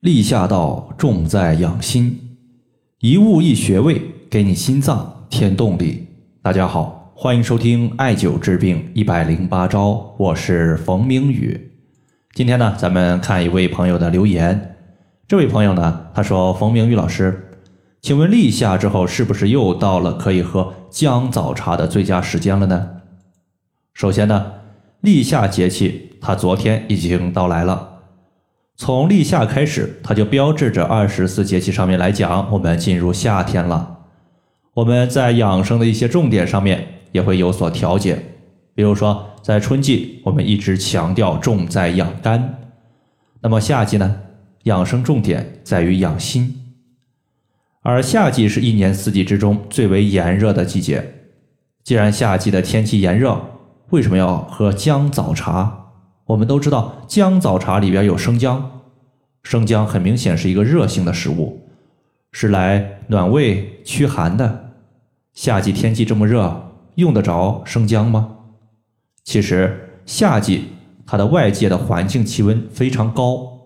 立夏道重在养心，一物一穴位，给你心脏添动力。大家好，欢迎收听艾灸治病一百零八招，我是冯明宇。今天呢，咱们看一位朋友的留言。这位朋友呢，他说：“冯明宇老师，请问立夏之后是不是又到了可以喝姜枣茶的最佳时间了呢？”首先呢，立夏节气它昨天已经到来了。从立夏开始，它就标志着二十四节气上面来讲，我们进入夏天了。我们在养生的一些重点上面也会有所调节。比如说，在春季，我们一直强调重在养肝；那么夏季呢，养生重点在于养心。而夏季是一年四季之中最为炎热的季节。既然夏季的天气炎热，为什么要喝姜枣茶？我们都知道姜枣茶里边有生姜，生姜很明显是一个热性的食物，是来暖胃驱寒的。夏季天气这么热，用得着生姜吗？其实夏季它的外界的环境气温非常高，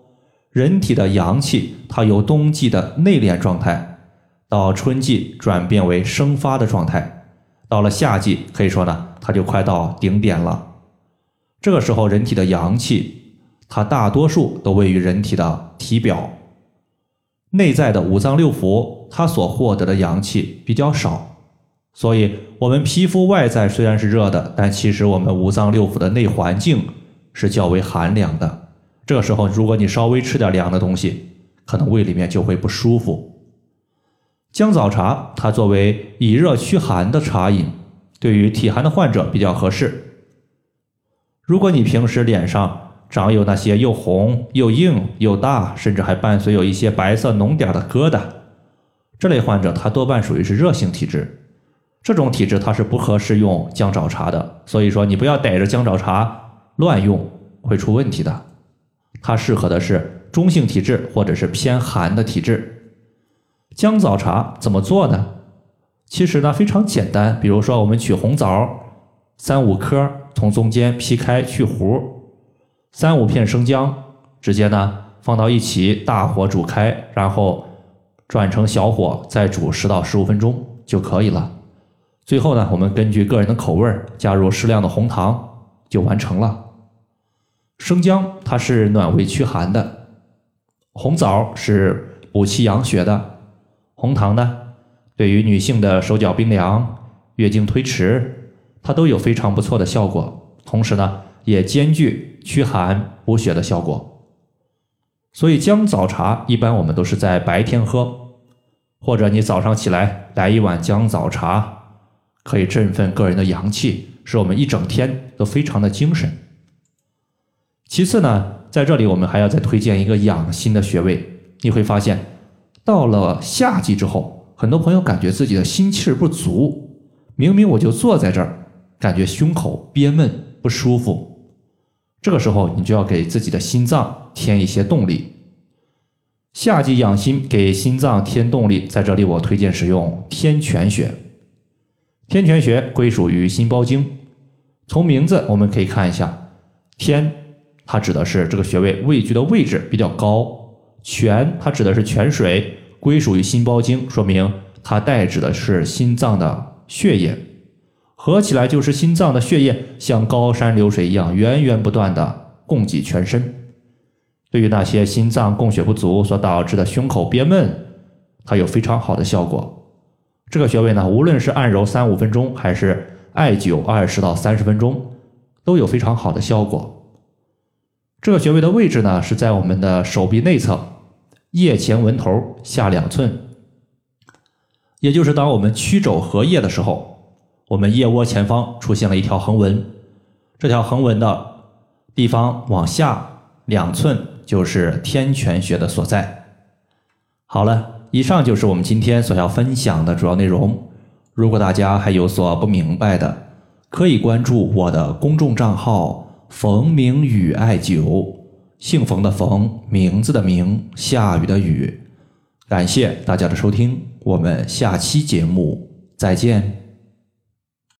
人体的阳气它由冬季的内敛状态，到春季转变为生发的状态，到了夏季可以说呢，它就快到顶点了。这个时候，人体的阳气，它大多数都位于人体的体表，内在的五脏六腑，它所获得的阳气比较少，所以，我们皮肤外在虽然是热的，但其实我们五脏六腑的内环境是较为寒凉的。这时候，如果你稍微吃点凉的东西，可能胃里面就会不舒服。姜枣茶，它作为以热驱寒的茶饮，对于体寒的患者比较合适。如果你平时脸上长有那些又红又硬又大，甚至还伴随有一些白色脓点的疙瘩，这类患者他多半属于是热性体质，这种体质他是不合适用姜枣茶的。所以说你不要逮着姜枣茶乱用，会出问题的。它适合的是中性体质或者是偏寒的体质。姜枣茶怎么做呢？其实呢非常简单，比如说我们取红枣三五颗。从中间劈开去核，三五片生姜，直接呢放到一起，大火煮开，然后转成小火再煮十到十五分钟就可以了。最后呢，我们根据个人的口味加入适量的红糖就完成了。生姜它是暖胃驱寒的，红枣是补气养血的，红糖呢对于女性的手脚冰凉、月经推迟。它都有非常不错的效果，同时呢，也兼具驱寒补血的效果。所以姜枣茶一般我们都是在白天喝，或者你早上起来来一碗姜枣茶，可以振奋个人的阳气，使我们一整天都非常的精神。其次呢，在这里我们还要再推荐一个养心的穴位，你会发现，到了夏季之后，很多朋友感觉自己的心气儿不足，明明我就坐在这儿。感觉胸口憋闷不舒服，这个时候你就要给自己的心脏添一些动力。夏季养心，给心脏添动力，在这里我推荐使用天泉穴。天泉穴归属于心包经，从名字我们可以看一下，天它指的是这个穴位位居的位置比较高，泉它指的是泉水，归属于心包经，说明它代指的是心脏的血液。合起来就是心脏的血液像高山流水一样源源不断的供给全身。对于那些心脏供血不足所导致的胸口憋闷，它有非常好的效果。这个穴位呢，无论是按揉三五分钟，还是艾灸二十到三十分钟，都有非常好的效果。这个穴位的位置呢，是在我们的手臂内侧腋前纹头下两寸，也就是当我们曲肘合腋的时候。我们腋窝前方出现了一条横纹，这条横纹的地方往下两寸就是天泉穴的所在。好了，以上就是我们今天所要分享的主要内容。如果大家还有所不明白的，可以关注我的公众账号“冯明宇艾灸”，姓冯的冯，名字的名，下雨的雨。感谢大家的收听，我们下期节目再见。